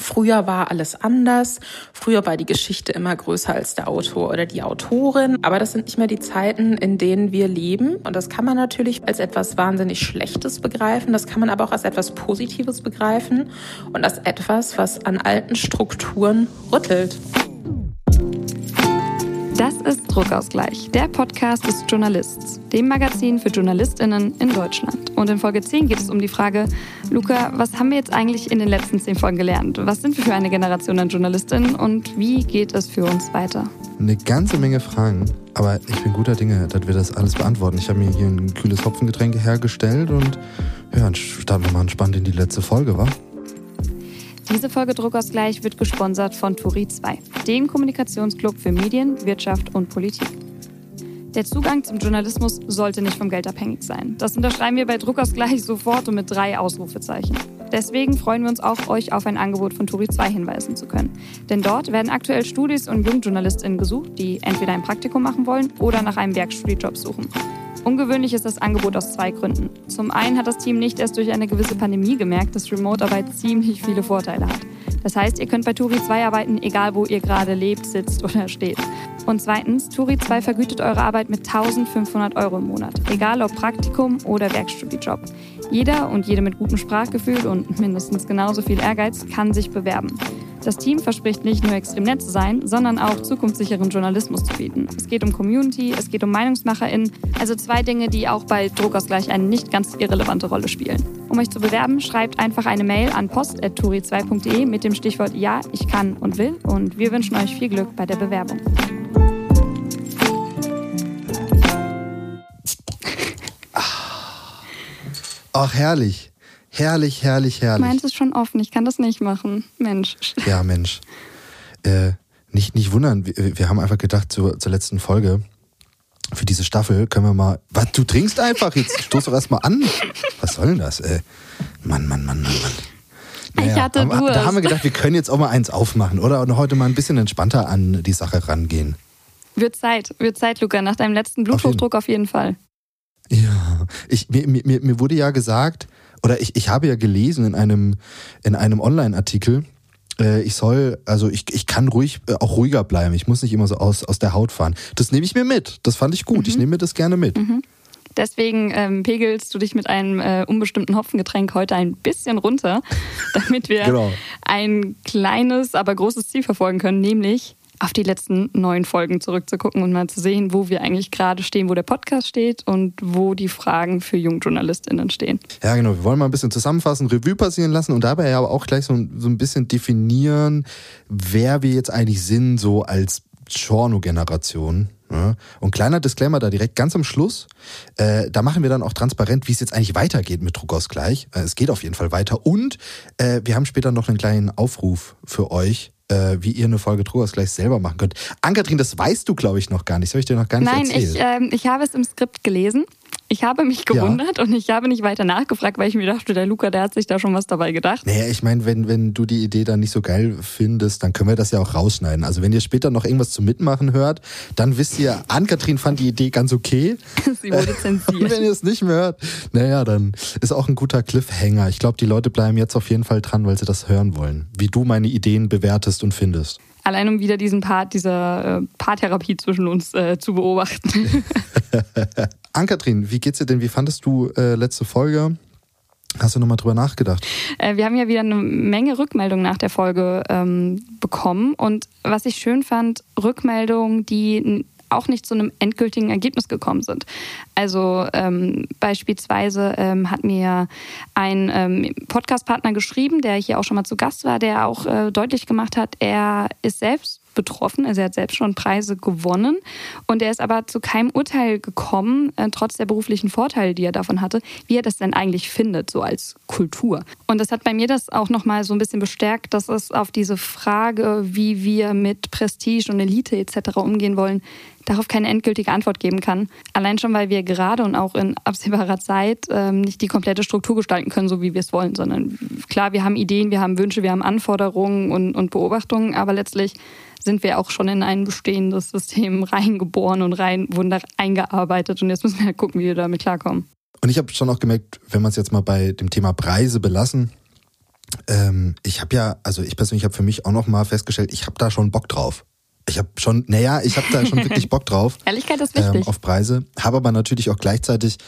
Früher war alles anders. Früher war die Geschichte immer größer als der Autor oder die Autorin. Aber das sind nicht mehr die Zeiten, in denen wir leben. Und das kann man natürlich als etwas wahnsinnig Schlechtes begreifen. Das kann man aber auch als etwas Positives begreifen und als etwas, was an alten Strukturen rüttelt. Das ist Druckausgleich, der Podcast des Journalists, dem Magazin für JournalistInnen in Deutschland. Und in Folge 10 geht es um die Frage, Luca, was haben wir jetzt eigentlich in den letzten 10 Folgen gelernt? Was sind wir für eine Generation an JournalistInnen und wie geht es für uns weiter? Eine ganze Menge Fragen, aber ich bin guter Dinge, dass wir das alles beantworten. Ich habe mir hier ein kühles Hopfengetränk hergestellt und ja, dann starten wir mal entspannt in die letzte Folge, wa? Diese Folge Druckausgleich wird gesponsert von Turi 2, dem Kommunikationsclub für Medien, Wirtschaft und Politik. Der Zugang zum Journalismus sollte nicht vom Geld abhängig sein. Das unterschreiben wir bei Druckausgleich sofort und mit drei Ausrufezeichen. Deswegen freuen wir uns auch, euch auf ein Angebot von Turi 2 hinweisen zu können. Denn dort werden aktuell Studis und JungjournalistInnen gesucht, die entweder ein Praktikum machen wollen oder nach einem Werkstudiejob suchen. Ungewöhnlich ist das Angebot aus zwei Gründen. Zum einen hat das Team nicht erst durch eine gewisse Pandemie gemerkt, dass Remote-Arbeit ziemlich viele Vorteile hat. Das heißt, ihr könnt bei Turi 2 arbeiten, egal wo ihr gerade lebt, sitzt oder steht. Und zweitens, Turi 2 vergütet eure Arbeit mit 1500 Euro im Monat, egal ob Praktikum oder Werkstudiejob. Jeder und jede mit gutem Sprachgefühl und mindestens genauso viel Ehrgeiz kann sich bewerben. Das Team verspricht nicht nur extrem nett zu sein, sondern auch zukunftssicheren Journalismus zu bieten. Es geht um Community, es geht um MeinungsmacherInnen, also zwei Dinge, die auch bei Druckausgleich eine nicht ganz irrelevante Rolle spielen. Um euch zu bewerben, schreibt einfach eine Mail an post.turi2.de mit dem Stichwort Ja, ich kann und will und wir wünschen euch viel Glück bei der Bewerbung. Ach, herrlich. Herrlich, herrlich, herrlich. Meins ist schon offen, ich kann das nicht machen. Mensch. Ja, Mensch. Äh, nicht, nicht wundern, wir, wir haben einfach gedacht zur, zur letzten Folge, für diese Staffel können wir mal. Was, du trinkst einfach jetzt? Stoß doch erstmal an. Was soll denn das? Äh, Mann, Mann, Mann, Mann, Mann. Naja, ich hatte Durst. Da haben wir gedacht, wir können jetzt auch mal eins aufmachen, oder? Und heute mal ein bisschen entspannter an die Sache rangehen. Wird Zeit, wird Zeit, Luca. Nach deinem letzten Bluthochdruck auf jeden, auf jeden Fall. Ja, ich, mir, mir, mir wurde ja gesagt, oder ich, ich habe ja gelesen in einem, in einem Online-Artikel, äh, ich soll, also ich, ich kann ruhig äh, auch ruhiger bleiben. Ich muss nicht immer so aus, aus der Haut fahren. Das nehme ich mir mit. Das fand ich gut. Mhm. Ich nehme mir das gerne mit. Mhm. Deswegen ähm, pegelst du dich mit einem äh, unbestimmten Hopfengetränk heute ein bisschen runter, damit wir genau. ein kleines, aber großes Ziel verfolgen können, nämlich auf die letzten neun Folgen zurückzugucken und mal zu sehen, wo wir eigentlich gerade stehen, wo der Podcast steht und wo die Fragen für JungjournalistInnen stehen. Ja, genau. Wir wollen mal ein bisschen zusammenfassen, Revue passieren lassen und dabei aber auch gleich so, so ein bisschen definieren, wer wir jetzt eigentlich sind, so als Giorno-Generation. Ja. Und kleiner Disclaimer da direkt ganz am Schluss. Äh, da machen wir dann auch transparent, wie es jetzt eigentlich weitergeht mit Druckausgleich. Äh, es geht auf jeden Fall weiter. Und äh, wir haben später noch einen kleinen Aufruf für euch, äh, wie ihr eine Folge Troas gleich selber machen könnt. Ankatrin, das weißt du, glaube ich, noch gar nicht. Das habe ich dir noch gar nicht Nein, erzählt. Nein, ich, äh, ich habe es im Skript gelesen. Ich habe mich gewundert ja. und ich habe nicht weiter nachgefragt, weil ich mir dachte, der Luca, der hat sich da schon was dabei gedacht. Naja, ich meine, wenn, wenn du die Idee dann nicht so geil findest, dann können wir das ja auch rausschneiden. Also wenn ihr später noch irgendwas zum Mitmachen hört, dann wisst ihr, Ann-Kathrin fand die Idee ganz okay. Sie wurde zensiert. wenn ihr es nicht mehr hört, naja, dann ist auch ein guter Cliffhanger. Ich glaube, die Leute bleiben jetzt auf jeden Fall dran, weil sie das hören wollen. Wie du meine Ideen bewertest und findest. Allein um wieder diesen Part dieser äh, Paartherapie zwischen uns äh, zu beobachten. Ankatrin, wie geht's dir denn? Wie fandest du äh, letzte Folge? Hast du nochmal drüber nachgedacht? Äh, wir haben ja wieder eine Menge Rückmeldungen nach der Folge ähm, bekommen. Und was ich schön fand, Rückmeldungen, die auch nicht zu einem endgültigen Ergebnis gekommen sind. Also ähm, beispielsweise ähm, hat mir ein ähm, Podcast-Partner geschrieben, der hier auch schon mal zu Gast war, der auch äh, deutlich gemacht hat, er ist selbst betroffen. Also er hat selbst schon Preise gewonnen und er ist aber zu keinem Urteil gekommen, äh, trotz der beruflichen Vorteile, die er davon hatte, wie er das denn eigentlich findet, so als Kultur. Und das hat bei mir das auch nochmal so ein bisschen bestärkt, dass es auf diese Frage, wie wir mit Prestige und Elite etc. umgehen wollen, darauf keine endgültige Antwort geben kann. Allein schon, weil wir gerade und auch in absehbarer Zeit ähm, nicht die komplette Struktur gestalten können, so wie wir es wollen, sondern klar, wir haben Ideen, wir haben Wünsche, wir haben Anforderungen und, und Beobachtungen, aber letztlich sind wir auch schon in ein bestehendes System reingeboren und rein, wurden da eingearbeitet. Und jetzt müssen wir halt gucken, wie wir damit klarkommen. Und ich habe schon auch gemerkt, wenn man es jetzt mal bei dem Thema Preise belassen, Ähm, ich habe ja, also ich persönlich habe für mich auch nochmal festgestellt, ich habe da schon Bock drauf. Ich habe schon, naja, ich habe da schon wirklich Bock drauf. Ehrlichkeit ist wichtig. Ähm, auf Preise. Habe aber natürlich auch gleichzeitig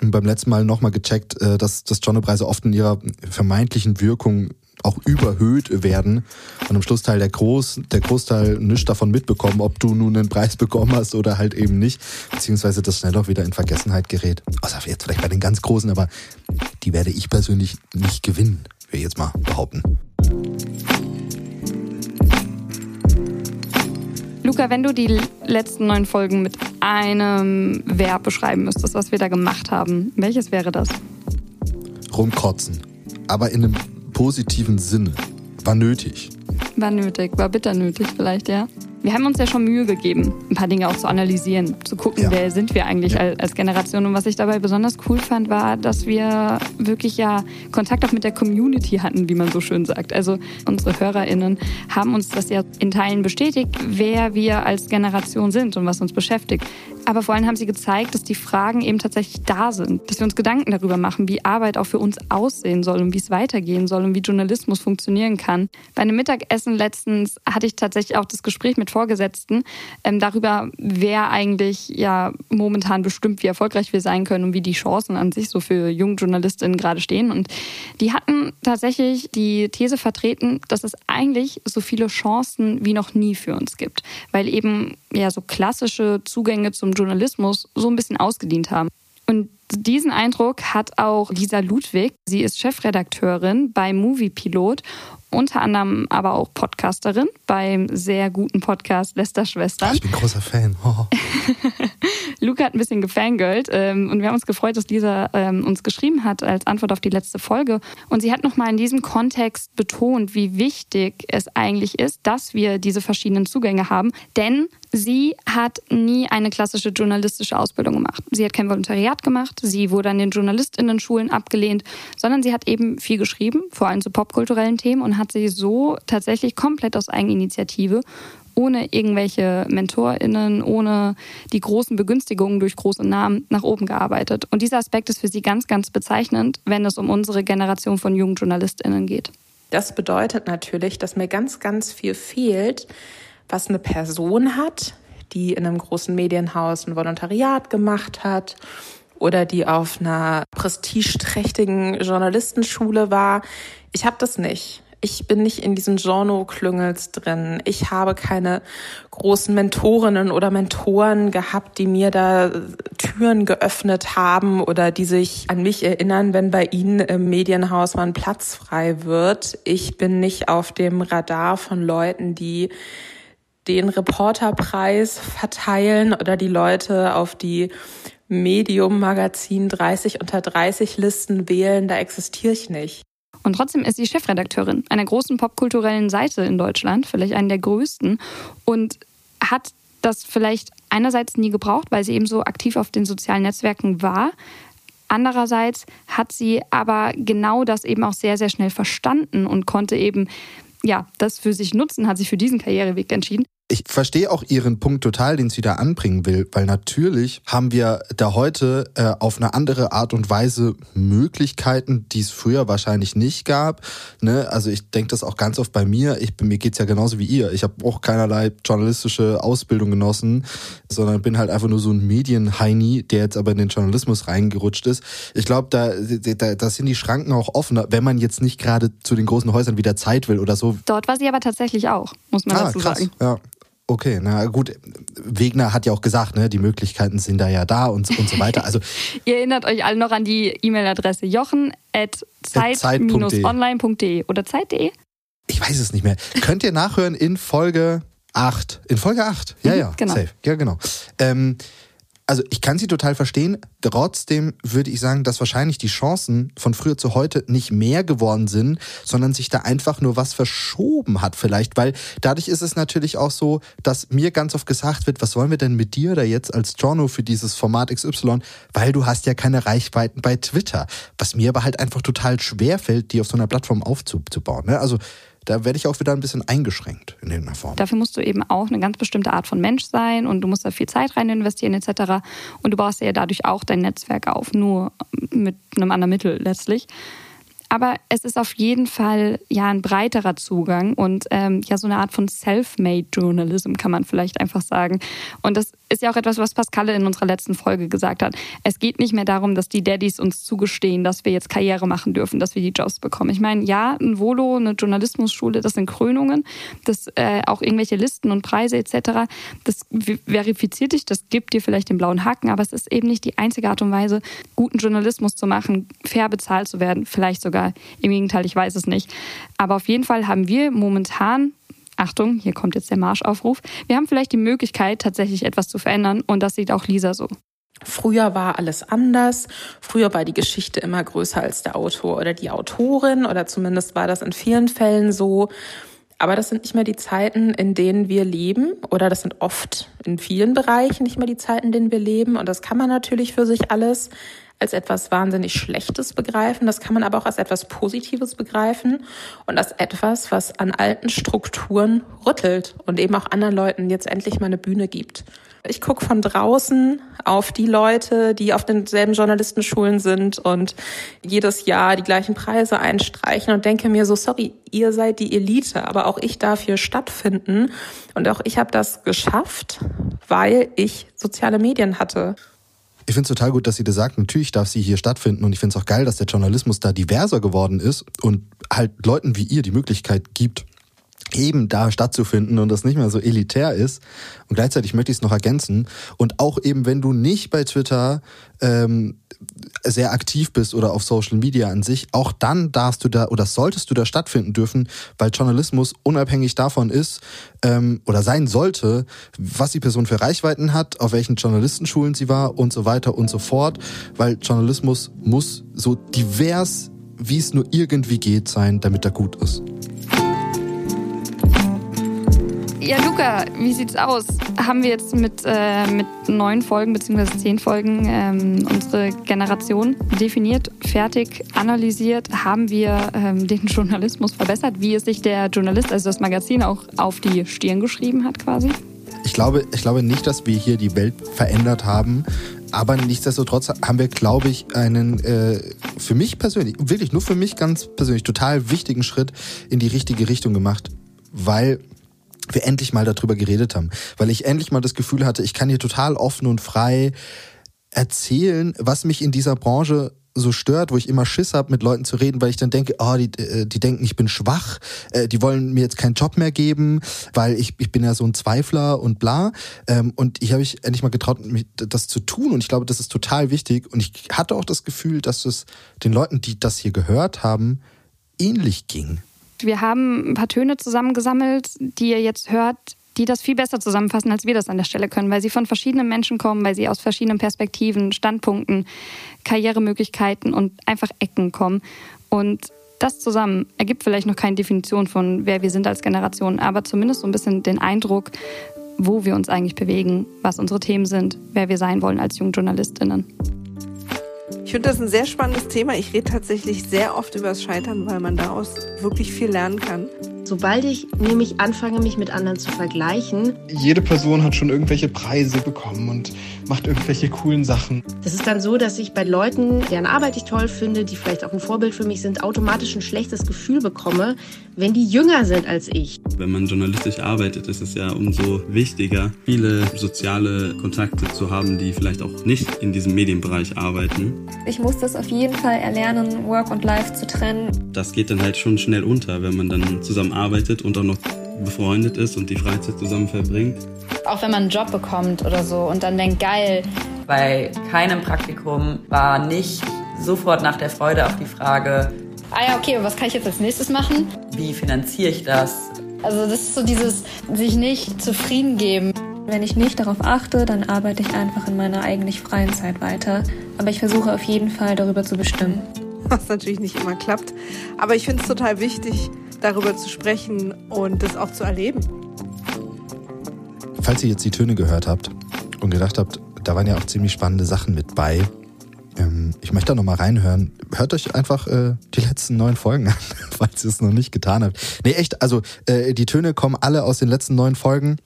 beim letzten Mal nochmal gecheckt, äh, dass, dass Genre-Preise oft in ihrer vermeintlichen Wirkung auch überhöht werden und am Schlussteil der Groß, der Großteil nichts davon mitbekommen, ob du nun einen Preis bekommen hast oder halt eben nicht, beziehungsweise das schnell auch wieder in Vergessenheit gerät. Außer jetzt vielleicht bei den ganz Großen, aber die werde ich persönlich nicht gewinnen, will ich jetzt mal behaupten. Luca, wenn du die letzten neun Folgen mit einem Verb beschreiben müsstest, was wir da gemacht haben, welches wäre das? Rumkotzen. Aber in einem positiven Sinne. War nötig. War nötig, war bitter nötig vielleicht, ja. Wir haben uns ja schon Mühe gegeben, ein paar Dinge auch zu analysieren, zu gucken, ja. wer sind wir eigentlich ja. als Generation. Und was ich dabei besonders cool fand, war, dass wir wirklich ja Kontakt auch mit der Community hatten, wie man so schön sagt. Also unsere HörerInnen haben uns das ja in Teilen bestätigt, wer wir als Generation sind und was uns beschäftigt. Aber vor allem haben sie gezeigt, dass die Fragen eben tatsächlich da sind, dass wir uns Gedanken darüber machen, wie Arbeit auch für uns aussehen soll und wie es weitergehen soll und wie Journalismus funktionieren kann. Bei einem Mittagessen letztens hatte ich tatsächlich auch das Gespräch mit Vorgesetzten ähm, darüber, wer eigentlich ja momentan bestimmt, wie erfolgreich wir sein können und wie die Chancen an sich so für junge JournalistInnen gerade stehen. Und die hatten tatsächlich die These vertreten, dass es eigentlich so viele Chancen wie noch nie für uns gibt, weil eben ja so klassische Zugänge zum Journalismus so ein bisschen ausgedient haben. Und diesen Eindruck hat auch Lisa Ludwig. Sie ist Chefredakteurin bei Movie Pilot, unter anderem aber auch Podcasterin beim sehr guten Podcast Lester Schwestern. Ich bin großer Fan. Oh. Luca hat ein bisschen gefangirlt ähm, und wir haben uns gefreut, dass Lisa ähm, uns geschrieben hat als Antwort auf die letzte Folge. Und sie hat nochmal in diesem Kontext betont, wie wichtig es eigentlich ist, dass wir diese verschiedenen Zugänge haben. Denn sie hat nie eine klassische journalistische Ausbildung gemacht. Sie hat kein Volontariat gemacht, sie wurde an den JournalistInnen-Schulen abgelehnt, sondern sie hat eben viel geschrieben, vor allem zu popkulturellen Themen und hat sich so tatsächlich komplett aus Eigeninitiative ohne irgendwelche MentorInnen, ohne die großen Begünstigungen durch große Namen nach oben gearbeitet. Und dieser Aspekt ist für sie ganz, ganz bezeichnend, wenn es um unsere Generation von jungen JournalistInnen geht. Das bedeutet natürlich, dass mir ganz, ganz viel fehlt, was eine Person hat, die in einem großen Medienhaus ein Volontariat gemacht hat oder die auf einer prestigeträchtigen Journalistenschule war. Ich habe das nicht. Ich bin nicht in diesen Genre-Klüngels drin. Ich habe keine großen Mentorinnen oder Mentoren gehabt, die mir da Türen geöffnet haben oder die sich an mich erinnern, wenn bei ihnen im Medienhaus mal ein Platz frei wird. Ich bin nicht auf dem Radar von Leuten, die den Reporterpreis verteilen oder die Leute auf die Medium Magazin 30 unter 30 Listen wählen, da existiere ich nicht. Und trotzdem ist sie Chefredakteurin einer großen popkulturellen Seite in Deutschland, vielleicht einen der größten, und hat das vielleicht einerseits nie gebraucht, weil sie eben so aktiv auf den sozialen Netzwerken war. Andererseits hat sie aber genau das eben auch sehr, sehr schnell verstanden und konnte eben ja, das für sich nutzen, hat sich für diesen Karriereweg entschieden ich verstehe auch Ihren Punkt total, den sie da anbringen will, weil natürlich haben wir da heute äh, auf eine andere Art und Weise Möglichkeiten, die es früher wahrscheinlich nicht gab. Ne? Also ich denke das auch ganz oft bei mir. Ich, mir geht's ja genauso wie ihr. Ich habe auch keinerlei journalistische Ausbildung genossen, sondern bin halt einfach nur so ein Medienheini, der jetzt aber in den Journalismus reingerutscht ist. Ich glaube, da, da, da sind die Schranken auch offener, wenn man jetzt nicht gerade zu den großen Häusern wieder Zeit will oder so. Dort war sie aber tatsächlich auch, muss man ah, dazu krass. sagen. Ja. Okay, na gut. Wegner hat ja auch gesagt, ne, die Möglichkeiten sind da ja da und, und so weiter. Also ihr erinnert euch alle noch an die E-Mail-Adresse jochen@zeit-online.de oder zeit.de? Ich weiß es nicht mehr. Könnt ihr nachhören in Folge 8. In Folge 8. Ja, mhm, ja. Genau. Safe. Ja, genau. Ähm, also ich kann sie total verstehen. Trotzdem würde ich sagen, dass wahrscheinlich die Chancen von früher zu heute nicht mehr geworden sind, sondern sich da einfach nur was verschoben hat vielleicht, weil dadurch ist es natürlich auch so, dass mir ganz oft gesagt wird, was wollen wir denn mit dir da jetzt als Journal für dieses Format XY, weil du hast ja keine Reichweiten bei Twitter, was mir aber halt einfach total schwer fällt, die auf so einer Plattform aufzubauen. Ne? Also da werde ich auch wieder ein bisschen eingeschränkt in irgendeiner Form. Dafür musst du eben auch eine ganz bestimmte Art von Mensch sein und du musst da viel Zeit rein investieren etc. Und du baust ja dadurch auch dein Netzwerk auf, nur mit einem anderen Mittel letztlich. Aber es ist auf jeden Fall ja ein breiterer Zugang und ähm, ja so eine Art von Self-Made Journalism kann man vielleicht einfach sagen. Und das ist ja auch etwas, was Pascalle in unserer letzten Folge gesagt hat. Es geht nicht mehr darum, dass die Daddys uns zugestehen, dass wir jetzt Karriere machen dürfen, dass wir die Jobs bekommen. Ich meine, ja, ein Volo, eine Journalismusschule, das sind Krönungen, das äh, auch irgendwelche Listen und Preise etc. Das verifiziert dich, das gibt dir vielleicht den blauen Haken, aber es ist eben nicht die einzige Art und Weise, guten Journalismus zu machen, fair bezahlt zu werden, vielleicht sogar oder im Gegenteil, ich weiß es nicht. Aber auf jeden Fall haben wir momentan Achtung, hier kommt jetzt der Marschaufruf. Wir haben vielleicht die Möglichkeit, tatsächlich etwas zu verändern und das sieht auch Lisa so. Früher war alles anders. Früher war die Geschichte immer größer als der Autor oder die Autorin oder zumindest war das in vielen Fällen so. Aber das sind nicht mehr die Zeiten, in denen wir leben oder das sind oft in vielen Bereichen nicht mehr die Zeiten, in denen wir leben und das kann man natürlich für sich alles als etwas wahnsinnig Schlechtes begreifen. Das kann man aber auch als etwas Positives begreifen und als etwas, was an alten Strukturen rüttelt und eben auch anderen Leuten jetzt endlich mal eine Bühne gibt. Ich gucke von draußen auf die Leute, die auf denselben Journalistenschulen sind und jedes Jahr die gleichen Preise einstreichen und denke mir so, sorry, ihr seid die Elite, aber auch ich darf hier stattfinden. Und auch ich habe das geschafft, weil ich soziale Medien hatte. Ich finde es total gut, dass sie das sagt. Natürlich darf sie hier stattfinden und ich finde es auch geil, dass der Journalismus da diverser geworden ist und halt Leuten wie ihr die Möglichkeit gibt, eben da stattzufinden und das nicht mehr so elitär ist. Und gleichzeitig möchte ich es noch ergänzen. Und auch eben, wenn du nicht bei Twitter ähm, sehr aktiv bist oder auf Social Media an sich, auch dann darfst du da oder solltest du da stattfinden dürfen, weil Journalismus unabhängig davon ist ähm, oder sein sollte, was die Person für Reichweiten hat, auf welchen Journalistenschulen sie war und so weiter und so fort, weil Journalismus muss so divers, wie es nur irgendwie geht, sein, damit er gut ist. Ja, Luca, wie sieht's aus? Haben wir jetzt mit, äh, mit neun Folgen bzw. zehn Folgen ähm, unsere Generation definiert, fertig, analysiert? Haben wir ähm, den Journalismus verbessert? Wie es sich der Journalist, also das Magazin, auch auf die Stirn geschrieben hat quasi? Ich glaube, ich glaube nicht, dass wir hier die Welt verändert haben. Aber nichtsdestotrotz haben wir, glaube ich, einen äh, für mich persönlich, wirklich nur für mich ganz persönlich, total wichtigen Schritt in die richtige Richtung gemacht. Weil wir endlich mal darüber geredet haben. Weil ich endlich mal das Gefühl hatte, ich kann hier total offen und frei erzählen, was mich in dieser Branche so stört, wo ich immer Schiss habe, mit Leuten zu reden, weil ich dann denke, oh, die, äh, die denken, ich bin schwach, äh, die wollen mir jetzt keinen Job mehr geben, weil ich, ich bin ja so ein Zweifler und bla. Ähm, und ich habe mich endlich mal getraut, das zu tun. Und ich glaube, das ist total wichtig. Und ich hatte auch das Gefühl, dass es den Leuten, die das hier gehört haben, ähnlich ging. Wir haben ein paar Töne zusammengesammelt, die ihr jetzt hört, die das viel besser zusammenfassen, als wir das an der Stelle können, weil sie von verschiedenen Menschen kommen, weil sie aus verschiedenen Perspektiven, Standpunkten, Karrieremöglichkeiten und einfach Ecken kommen. Und das zusammen ergibt vielleicht noch keine Definition von, wer wir sind als Generation, aber zumindest so ein bisschen den Eindruck, wo wir uns eigentlich bewegen, was unsere Themen sind, wer wir sein wollen als Jungjournalistinnen. Ich finde das ein sehr spannendes Thema. Ich rede tatsächlich sehr oft über das Scheitern, weil man daraus wirklich viel lernen kann. Sobald ich nämlich anfange, mich mit anderen zu vergleichen. Jede Person hat schon irgendwelche Preise bekommen und macht irgendwelche coolen Sachen. Das ist dann so, dass ich bei Leuten, deren Arbeit ich toll finde, die vielleicht auch ein Vorbild für mich sind, automatisch ein schlechtes Gefühl bekomme, wenn die jünger sind als ich. Wenn man journalistisch arbeitet, ist es ja umso wichtiger, viele soziale Kontakte zu haben, die vielleicht auch nicht in diesem Medienbereich arbeiten. Ich muss das auf jeden Fall erlernen, Work und Life zu trennen. Das geht dann halt schon schnell unter, wenn man dann zusammen arbeitet und auch noch befreundet ist und die Freizeit zusammen verbringt. Auch wenn man einen Job bekommt oder so und dann denkt, geil. Bei keinem Praktikum war nicht sofort nach der Freude auf die Frage, ah ja, okay, was kann ich jetzt als nächstes machen? Wie finanziere ich das? Also das ist so dieses sich nicht zufrieden geben. Wenn ich nicht darauf achte, dann arbeite ich einfach in meiner eigentlich freien Zeit weiter. Aber ich versuche auf jeden Fall darüber zu bestimmen. Was natürlich nicht immer klappt. Aber ich finde es total wichtig, darüber zu sprechen und das auch zu erleben. Falls ihr jetzt die Töne gehört habt und gedacht habt, da waren ja auch ziemlich spannende Sachen mit bei, ähm, ich möchte da nochmal reinhören. Hört euch einfach äh, die letzten neun Folgen an, falls ihr es noch nicht getan habt. Nee, echt, also äh, die Töne kommen alle aus den letzten neun Folgen.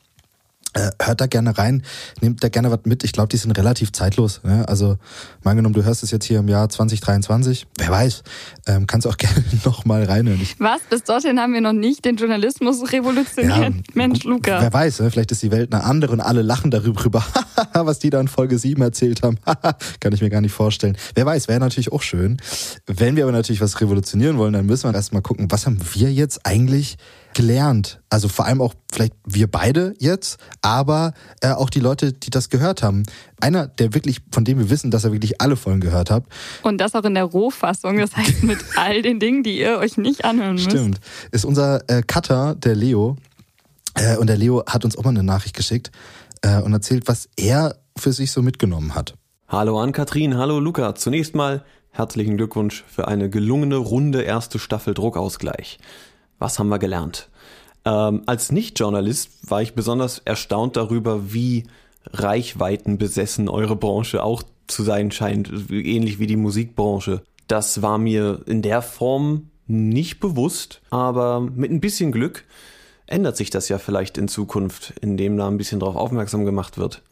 Äh, hört da gerne rein, nehmt da gerne was mit. Ich glaube, die sind relativ zeitlos. Ne? Also, mal angenommen, du hörst es jetzt hier im Jahr 2023. Wer weiß, ähm, kannst auch gerne nochmal reinhören. Ich, Was? Bis dorthin haben wir noch nicht den Journalismus revolutioniert. Ja, Mensch, Luca. wer weiß, ne? vielleicht ist die Welt eine andere und alle lachen darüber, was die da in Folge 7 erzählt haben. Kann ich mir gar nicht vorstellen. Wer weiß, wäre natürlich auch schön. Wenn wir aber natürlich was revolutionieren wollen, dann müssen wir erstmal gucken, was haben wir jetzt eigentlich gelernt. Also vor allem auch vielleicht wir beide jetzt, aber äh, auch die Leute, die das gehört haben. Einer, der wirklich, von dem wir wissen, dass er wirklich alle Folgen gehört hat. Und das auch in der Rohfassung, das heißt mit all den Dingen, die ihr euch nicht anhören müsst. Stimmt. Ist unser äh, Cutter, der Leo. Äh, und der Leo hat uns auch mal eine Nachricht geschickt äh, und erzählt, was er für sich so mitgenommen hat. Hallo an Katrin, hallo Luca. Zunächst mal herzlichen Glückwunsch für eine gelungene runde erste Staffel Druckausgleich. Was haben wir gelernt? Ähm, als Nicht-Journalist war ich besonders erstaunt darüber, wie reichweitenbesessen eure Branche auch zu sein scheint, ähnlich wie die Musikbranche. Das war mir in der Form nicht bewusst, aber mit ein bisschen Glück ändert sich das ja vielleicht in Zukunft, indem da ein bisschen drauf aufmerksam gemacht wird.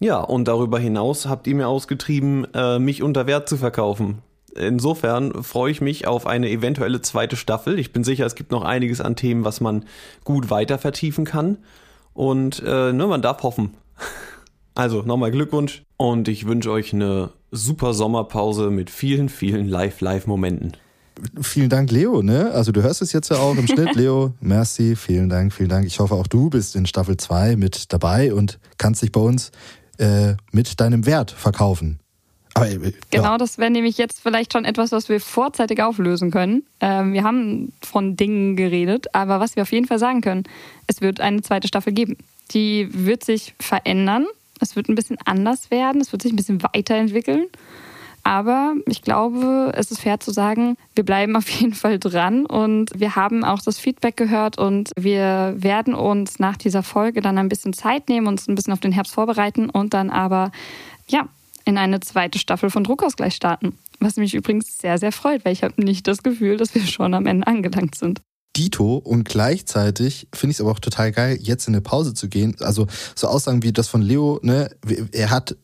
Ja, und darüber hinaus habt ihr mir ausgetrieben, äh, mich unter Wert zu verkaufen. Insofern freue ich mich auf eine eventuelle zweite Staffel. Ich bin sicher, es gibt noch einiges an Themen, was man gut weiter vertiefen kann. Und äh, ne, man darf hoffen. Also nochmal Glückwunsch und ich wünsche euch eine super Sommerpause mit vielen, vielen Live-Live-Momenten. Vielen Dank, Leo. Ne? Also du hörst es jetzt ja auch im Schnitt, Leo. Merci, vielen Dank, vielen Dank. Ich hoffe, auch du bist in Staffel 2 mit dabei und kannst dich bei uns äh, mit deinem Wert verkaufen. Aber, äh, Genau, ja. das wäre nämlich jetzt vielleicht schon etwas, was wir vorzeitig auflösen können. Ähm, wir haben von Dingen geredet, aber was wir auf jeden Fall sagen können, es wird eine zweite Staffel geben. Die wird sich verändern, es wird ein bisschen anders werden, es wird sich ein bisschen weiterentwickeln. Aber ich glaube, es ist fair zu sagen, wir bleiben auf jeden Fall dran und wir haben auch das Feedback gehört und wir werden uns nach dieser Folge dann ein bisschen Zeit nehmen, uns ein bisschen auf den Herbst vorbereiten und dann aber, ja, in eine zweite Staffel von Druckausgleich starten. Was mich übrigens sehr, sehr freut, weil ich habe nicht das Gefühl, dass wir schon am Ende angelangt sind. Dito und gleichzeitig finde ich es aber auch total geil, jetzt in eine Pause zu gehen. Also so Aussagen wie das von Leo, ne, er hat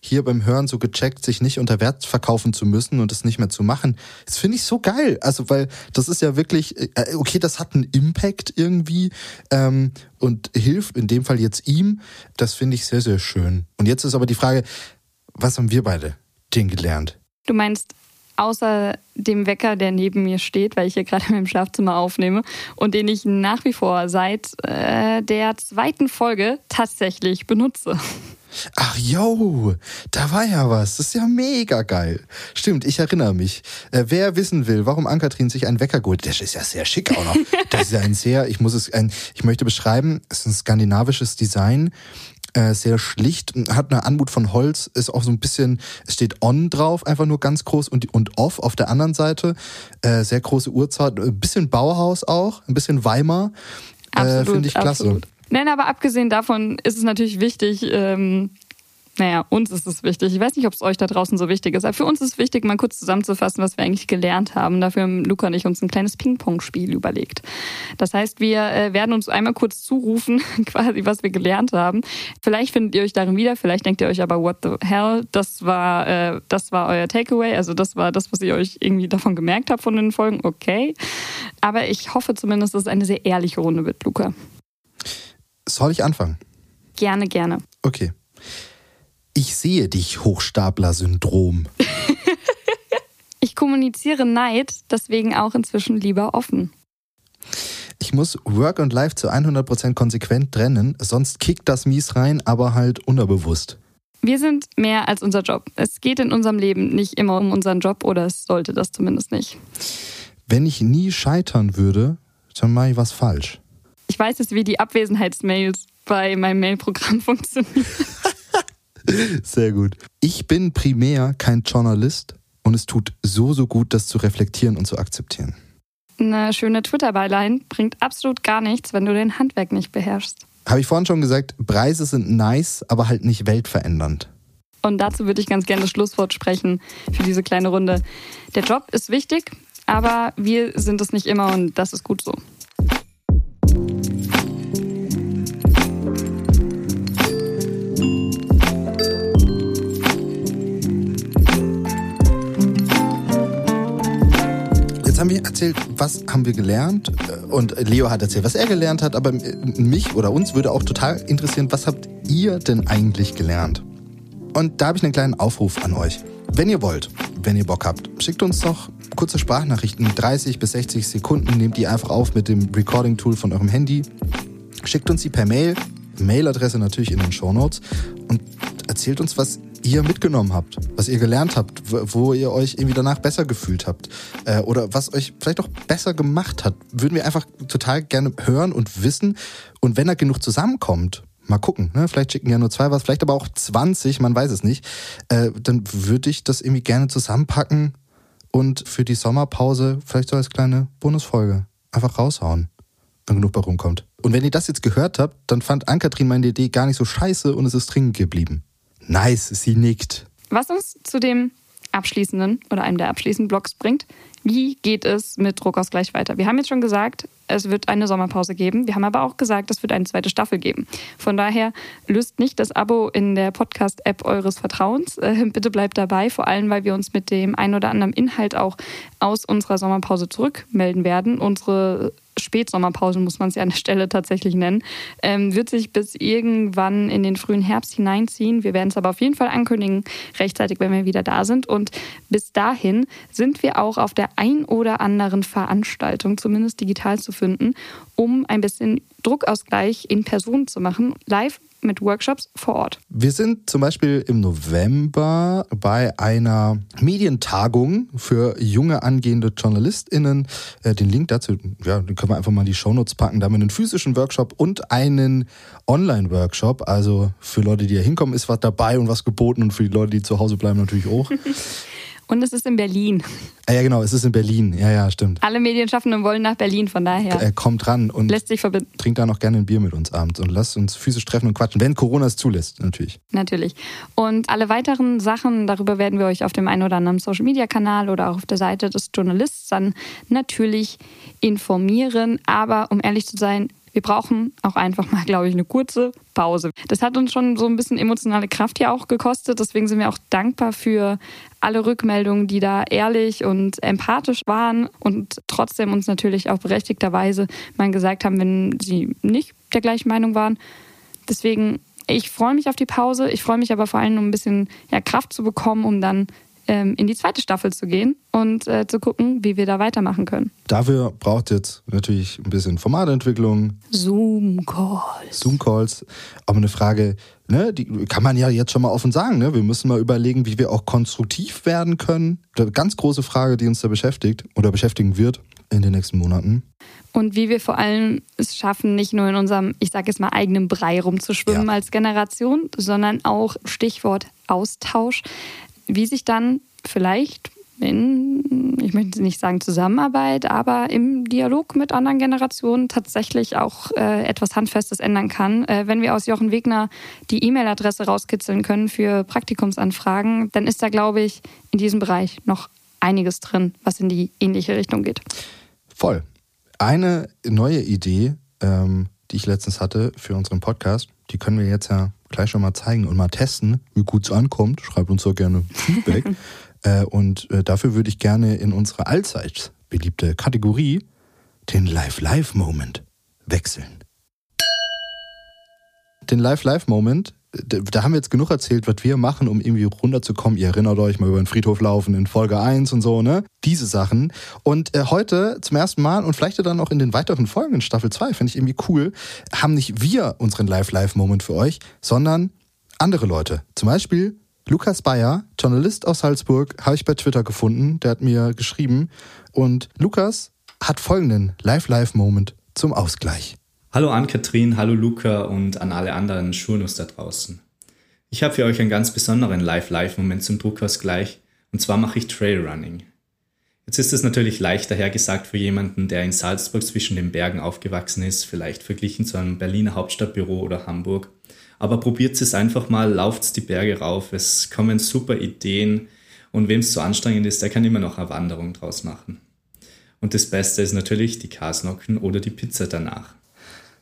hier beim Hören so gecheckt, sich nicht unter Wert verkaufen zu müssen und es nicht mehr zu machen. Das finde ich so geil. Also, weil das ist ja wirklich, äh, okay, das hat einen Impact irgendwie ähm, und hilft in dem Fall jetzt ihm. Das finde ich sehr, sehr schön. Und jetzt ist aber die Frage, was haben wir beide denn gelernt? Du meinst, außer dem Wecker, der neben mir steht, weil ich hier gerade in meinem Schlafzimmer aufnehme und den ich nach wie vor seit äh, der zweiten Folge tatsächlich benutze. Ach yo, da war ja was. Das ist ja mega geil. Stimmt, ich erinnere mich. Äh, wer wissen will, warum Ankatrin sich einen Wecker geholt, das ist ja sehr schick auch noch. Das ist ja ein sehr, ich muss es, ein, ich möchte beschreiben, es ist ein skandinavisches Design äh, sehr schlicht, hat eine Anmut von Holz, ist auch so ein bisschen, es steht on drauf, einfach nur ganz groß und, und off auf der anderen Seite. Äh, sehr große Uhrzeit, ein bisschen Bauhaus auch, ein bisschen Weimar. Äh, Finde ich klasse. Absolut. Nein, aber abgesehen davon ist es natürlich wichtig, ähm, naja, uns ist es wichtig. Ich weiß nicht, ob es euch da draußen so wichtig ist, aber für uns ist es wichtig, mal kurz zusammenzufassen, was wir eigentlich gelernt haben. Dafür haben Luca und ich uns ein kleines Ping-Pong-Spiel überlegt. Das heißt, wir äh, werden uns einmal kurz zurufen, quasi, was wir gelernt haben. Vielleicht findet ihr euch darin wieder, vielleicht denkt ihr euch aber, what the hell, das war, äh, das war euer Takeaway, also das war das, was ihr euch irgendwie davon gemerkt habt von den Folgen, okay. Aber ich hoffe zumindest, dass es eine sehr ehrliche Runde wird, Luca. Soll ich anfangen? Gerne, gerne. Okay. Ich sehe dich, Hochstapler-Syndrom. ich kommuniziere Neid, deswegen auch inzwischen lieber offen. Ich muss Work und Life zu 100% konsequent trennen, sonst kickt das mies rein, aber halt unterbewusst. Wir sind mehr als unser Job. Es geht in unserem Leben nicht immer um unseren Job oder es sollte das zumindest nicht. Wenn ich nie scheitern würde, dann mache ich was falsch. Ich weiß jetzt, wie die Abwesenheitsmails bei meinem Mailprogramm funktionieren. Sehr gut. Ich bin primär kein Journalist und es tut so, so gut, das zu reflektieren und zu akzeptieren. Eine schöne Twitter-Byline bringt absolut gar nichts, wenn du den Handwerk nicht beherrschst. Habe ich vorhin schon gesagt, Preise sind nice, aber halt nicht weltverändernd. Und dazu würde ich ganz gerne das Schlusswort sprechen für diese kleine Runde. Der Job ist wichtig, aber wir sind es nicht immer und das ist gut so. Jetzt haben wir erzählt, was haben wir gelernt? Und Leo hat erzählt, was er gelernt hat, aber mich oder uns würde auch total interessieren, was habt ihr denn eigentlich gelernt? Und da habe ich einen kleinen Aufruf an euch. Wenn ihr wollt, wenn ihr Bock habt, schickt uns doch kurze Sprachnachrichten, 30 bis 60 Sekunden, nehmt die einfach auf mit dem Recording-Tool von eurem Handy, schickt uns die per Mail, Mailadresse natürlich in den Show Notes. Und erzählt uns, was ihr mitgenommen habt, was ihr gelernt habt, wo ihr euch irgendwie danach besser gefühlt habt äh, oder was euch vielleicht auch besser gemacht hat, würden wir einfach total gerne hören und wissen. Und wenn da genug zusammenkommt, mal gucken, ne? vielleicht schicken ja nur zwei was, vielleicht aber auch 20, man weiß es nicht, äh, dann würde ich das irgendwie gerne zusammenpacken und für die Sommerpause vielleicht so als kleine Bonusfolge einfach raushauen, wenn genug bei rumkommt. Und wenn ihr das jetzt gehört habt, dann fand Ann-Kathrin meine Idee gar nicht so scheiße und es ist dringend geblieben. Nice, sie nickt. Was uns zu dem abschließenden oder einem der abschließenden Blogs bringt, wie geht es mit Druckausgleich weiter? Wir haben jetzt schon gesagt, es wird eine Sommerpause geben. Wir haben aber auch gesagt, es wird eine zweite Staffel geben. Von daher löst nicht das Abo in der Podcast-App eures Vertrauens. Äh, bitte bleibt dabei, vor allem, weil wir uns mit dem ein oder anderen Inhalt auch aus unserer Sommerpause zurückmelden werden. Unsere Spätsommerpause, muss man es ja an der Stelle tatsächlich nennen, ähm, wird sich bis irgendwann in den frühen Herbst hineinziehen. Wir werden es aber auf jeden Fall ankündigen, rechtzeitig, wenn wir wieder da sind. Und bis dahin sind wir auch auf der ein oder anderen Veranstaltung, zumindest digital zu finden, um ein bisschen Druckausgleich in Person zu machen, live mit Workshops vor Ort. Wir sind zum Beispiel im November bei einer Medientagung für junge angehende JournalistInnen. Äh, den Link dazu, ja, den können wir einfach mal in die Shownotes packen. Da haben wir einen physischen Workshop und einen Online-Workshop. Also für Leute, die hier hinkommen, ist was dabei und was geboten und für die Leute, die zu Hause bleiben, natürlich auch. Und es ist in Berlin. Ah, ja, genau, es ist in Berlin. Ja, ja, stimmt. Alle Medienschaffenden wollen nach Berlin, von daher. Er kommt ran und lässt sich verbinden. trinkt da noch gerne ein Bier mit uns abends und lasst uns physisch treffen und quatschen, wenn Corona es zulässt, natürlich. Natürlich. Und alle weiteren Sachen, darüber werden wir euch auf dem einen oder anderen Social Media Kanal oder auch auf der Seite des Journalists dann natürlich informieren. Aber um ehrlich zu sein, wir brauchen auch einfach mal, glaube ich, eine kurze Pause. Das hat uns schon so ein bisschen emotionale Kraft hier auch gekostet. Deswegen sind wir auch dankbar für alle Rückmeldungen, die da ehrlich und empathisch waren und trotzdem uns natürlich auch berechtigterweise mal gesagt haben, wenn sie nicht der gleichen Meinung waren. Deswegen, ich freue mich auf die Pause. Ich freue mich aber vor allem, um ein bisschen ja, Kraft zu bekommen, um dann ähm, in die zweite Staffel zu gehen und äh, zu gucken, wie wir da weitermachen können. Dafür braucht jetzt natürlich ein bisschen Formatentwicklung. Zoom-Calls. Zoom-Calls. Aber eine Frage, ne, die kann man ja jetzt schon mal offen sagen. Ne? Wir müssen mal überlegen, wie wir auch konstruktiv werden können. Eine ganz große Frage, die uns da beschäftigt oder beschäftigen wird in den nächsten Monaten. Und wie wir vor allem es schaffen, nicht nur in unserem, ich sage jetzt mal, eigenen Brei rumzuschwimmen ja. als Generation, sondern auch Stichwort Austausch, wie sich dann vielleicht in, ich möchte nicht sagen Zusammenarbeit, aber im Dialog mit anderen Generationen tatsächlich auch äh, etwas Handfestes ändern kann. Äh, wenn wir aus Jochen Wegner die E-Mail-Adresse rauskitzeln können für Praktikumsanfragen, dann ist da, glaube ich, in diesem Bereich noch einiges drin, was in die ähnliche Richtung geht. Voll. Eine neue Idee, ähm, die ich letztens hatte für unseren Podcast, die können wir jetzt ja gleich schon mal zeigen und mal testen, wie gut es ankommt. Schreibt uns doch gerne Feedback. äh, und äh, dafür würde ich gerne in unsere allzeit beliebte Kategorie, den Live-Live-Moment, wechseln. Den Live-Live-Moment da haben wir jetzt genug erzählt, was wir machen, um irgendwie runterzukommen. Ihr erinnert euch mal über den Friedhof laufen in Folge 1 und so, ne? Diese Sachen. Und äh, heute zum ersten Mal und vielleicht dann auch in den weiteren Folgen in Staffel 2, finde ich irgendwie cool, haben nicht wir unseren Live-Live-Moment für euch, sondern andere Leute. Zum Beispiel Lukas Bayer, Journalist aus Salzburg, habe ich bei Twitter gefunden. Der hat mir geschrieben. Und Lukas hat folgenden Live-Live-Moment zum Ausgleich. Hallo Ann-Kathrin, hallo Luca und an alle anderen Schurnus da draußen. Ich habe für euch einen ganz besonderen Live-Live-Moment zum Druckausgleich und zwar mache ich Trailrunning. Jetzt ist es natürlich leichter hergesagt für jemanden, der in Salzburg zwischen den Bergen aufgewachsen ist, vielleicht verglichen zu einem Berliner Hauptstadtbüro oder Hamburg. Aber probiert es einfach mal, lauft die Berge rauf, es kommen super Ideen und wem es zu anstrengend ist, der kann immer noch eine Wanderung draus machen. Und das Beste ist natürlich die Kasnocken oder die Pizza danach.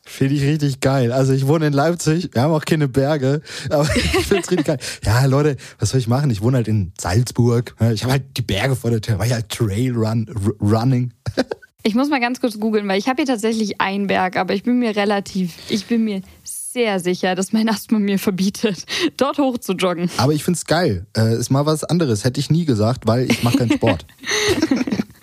Finde ich richtig geil. Also ich wohne in Leipzig, wir haben auch keine Berge, aber ich finde es richtig geil. Ja, Leute, was soll ich machen? Ich wohne halt in Salzburg. Ich habe halt die Berge vor der Tür, weil ich halt Trail Run, Running. Ich muss mal ganz kurz googeln, weil ich habe hier tatsächlich einen Berg, aber ich bin mir relativ, ich bin mir sehr sicher, dass mein Asthma mir verbietet, dort hoch zu joggen. Aber ich finde es geil. Äh, ist mal was anderes. Hätte ich nie gesagt, weil ich mache keinen Sport.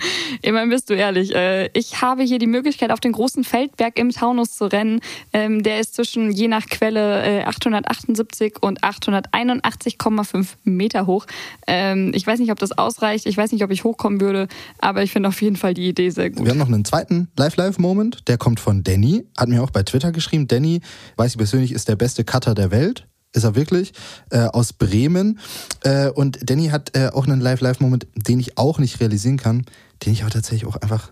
Immerhin bist du ehrlich. Äh, ich habe hier die Möglichkeit, auf den großen Feldberg im Taunus zu rennen. Ähm, der ist zwischen je nach Quelle 878 äh, und 881,5 Meter hoch. Ähm, ich weiß nicht, ob das ausreicht. Ich weiß nicht, ob ich hochkommen würde, aber ich finde auf jeden Fall die Idee sehr gut. Wir haben noch einen zweiten Live-Live-Moment. Der kommt von Danny. Hat mir auch bei Twitter geschrieben. Danny, weiß ich persönlich, ist der beste Cutter der Welt ist er wirklich, äh, aus Bremen. Äh, und Danny hat äh, auch einen Live-Live-Moment, den ich auch nicht realisieren kann den ich aber tatsächlich auch einfach,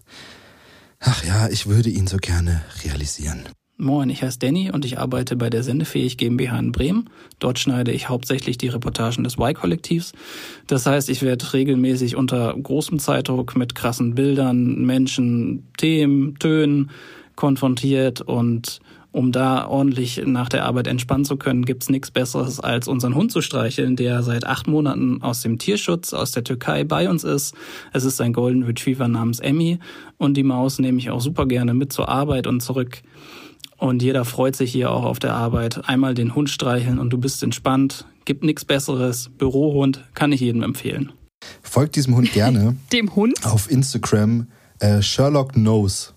ach ja, ich würde ihn so gerne realisieren. Moin, ich heiße Danny und ich arbeite bei der Sendefähig GmbH in Bremen. Dort schneide ich hauptsächlich die Reportagen des Y-Kollektivs. Das heißt, ich werde regelmäßig unter großem Zeitdruck mit krassen Bildern, Menschen, Themen, Tönen konfrontiert und um da ordentlich nach der Arbeit entspannen zu können, gibt's nichts Besseres, als unseren Hund zu streicheln, der seit acht Monaten aus dem Tierschutz aus der Türkei bei uns ist. Es ist ein Golden Retriever namens Emmy und die Maus nehme ich auch super gerne mit zur Arbeit und zurück. Und jeder freut sich hier auch auf der Arbeit. Einmal den Hund streicheln und du bist entspannt. Gibt nichts Besseres. Bürohund kann ich jedem empfehlen. Folgt diesem Hund gerne. Dem Hund? Auf Instagram. Äh, Sherlock Knows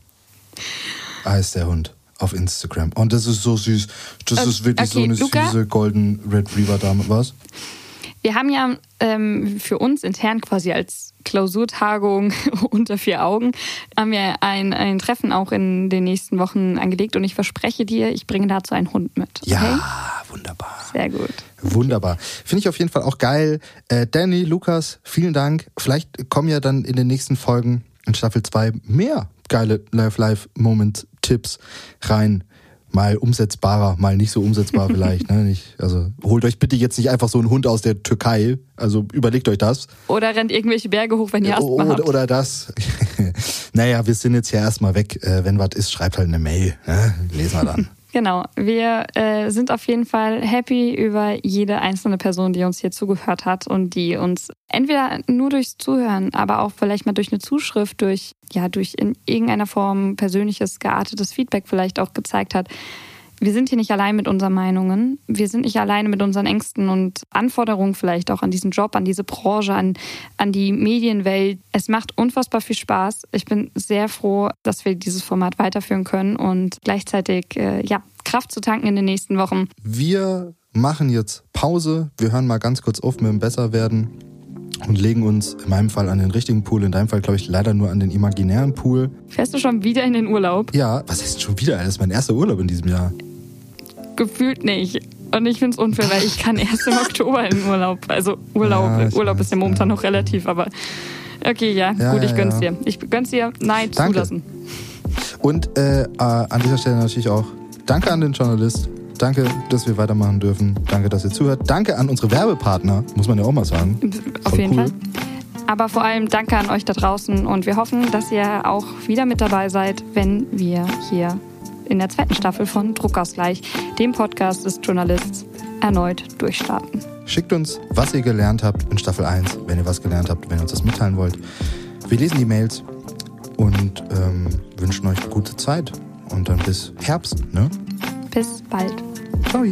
heißt der Hund auf Instagram. Und das ist so süß. Das okay, ist wirklich okay, so eine Luca? süße Golden Red Reaver Dame. Was? Wir haben ja ähm, für uns intern quasi als Klausurtagung unter vier Augen haben wir ein, ein Treffen auch in den nächsten Wochen angelegt und ich verspreche dir, ich bringe dazu einen Hund mit. Okay? Ja, wunderbar. Sehr gut. Wunderbar. Finde ich auf jeden Fall auch geil. Äh, Danny, Lukas, vielen Dank. Vielleicht kommen ja dann in den nächsten Folgen in Staffel 2 mehr geile Live-Live-Moment-Tipps rein. Mal umsetzbarer, mal nicht so umsetzbar vielleicht. Ne? Nicht, also holt euch bitte jetzt nicht einfach so einen Hund aus der Türkei. Also überlegt euch das. Oder rennt irgendwelche Berge hoch, wenn ihr Asthma oder, habt. Oder das. naja, wir sind jetzt ja erstmal weg. Äh, wenn was ist, schreibt halt eine Mail. Ne? Lesen wir dann. Genau, wir äh, sind auf jeden Fall happy über jede einzelne Person, die uns hier zugehört hat und die uns entweder nur durchs Zuhören, aber auch vielleicht mal durch eine Zuschrift, durch ja durch in irgendeiner Form persönliches geartetes Feedback vielleicht auch gezeigt hat, wir sind hier nicht allein mit unseren Meinungen. Wir sind nicht alleine mit unseren Ängsten und Anforderungen vielleicht auch an diesen Job, an diese Branche, an, an die Medienwelt. Es macht unfassbar viel Spaß. Ich bin sehr froh, dass wir dieses Format weiterführen können und gleichzeitig äh, ja, Kraft zu tanken in den nächsten Wochen. Wir machen jetzt Pause. Wir hören mal ganz kurz auf mit dem Besserwerden und legen uns in meinem Fall an den richtigen Pool, in deinem Fall glaube ich leider nur an den imaginären Pool. Fährst du schon wieder in den Urlaub? Ja, was heißt schon wieder? Das ist mein erster Urlaub in diesem Jahr. Gefühlt nicht. Und ich finde es unfair, weil ich kann erst im Oktober in Urlaub. Also Urlaub, ja, Urlaub weiß, ist ja momentan ja. noch relativ, aber okay, ja, ja gut, ich gönn's dir. Ich gönn's dir, nein, danke. zulassen. Und äh, äh, an dieser Stelle natürlich auch danke an den Journalist. Danke, dass wir weitermachen dürfen. Danke, dass ihr zuhört. Danke an unsere Werbepartner, muss man ja auch mal sagen. Auf jeden cool. Fall. Aber vor allem danke an euch da draußen und wir hoffen, dass ihr auch wieder mit dabei seid, wenn wir hier in der zweiten Staffel von Druckausgleich, dem Podcast des Journalists, erneut durchstarten. Schickt uns, was ihr gelernt habt in Staffel 1, wenn ihr was gelernt habt, wenn ihr uns das mitteilen wollt. Wir lesen die Mails und ähm, wünschen euch eine gute Zeit. Und dann bis Herbst, ne? Bis bald. Ciao.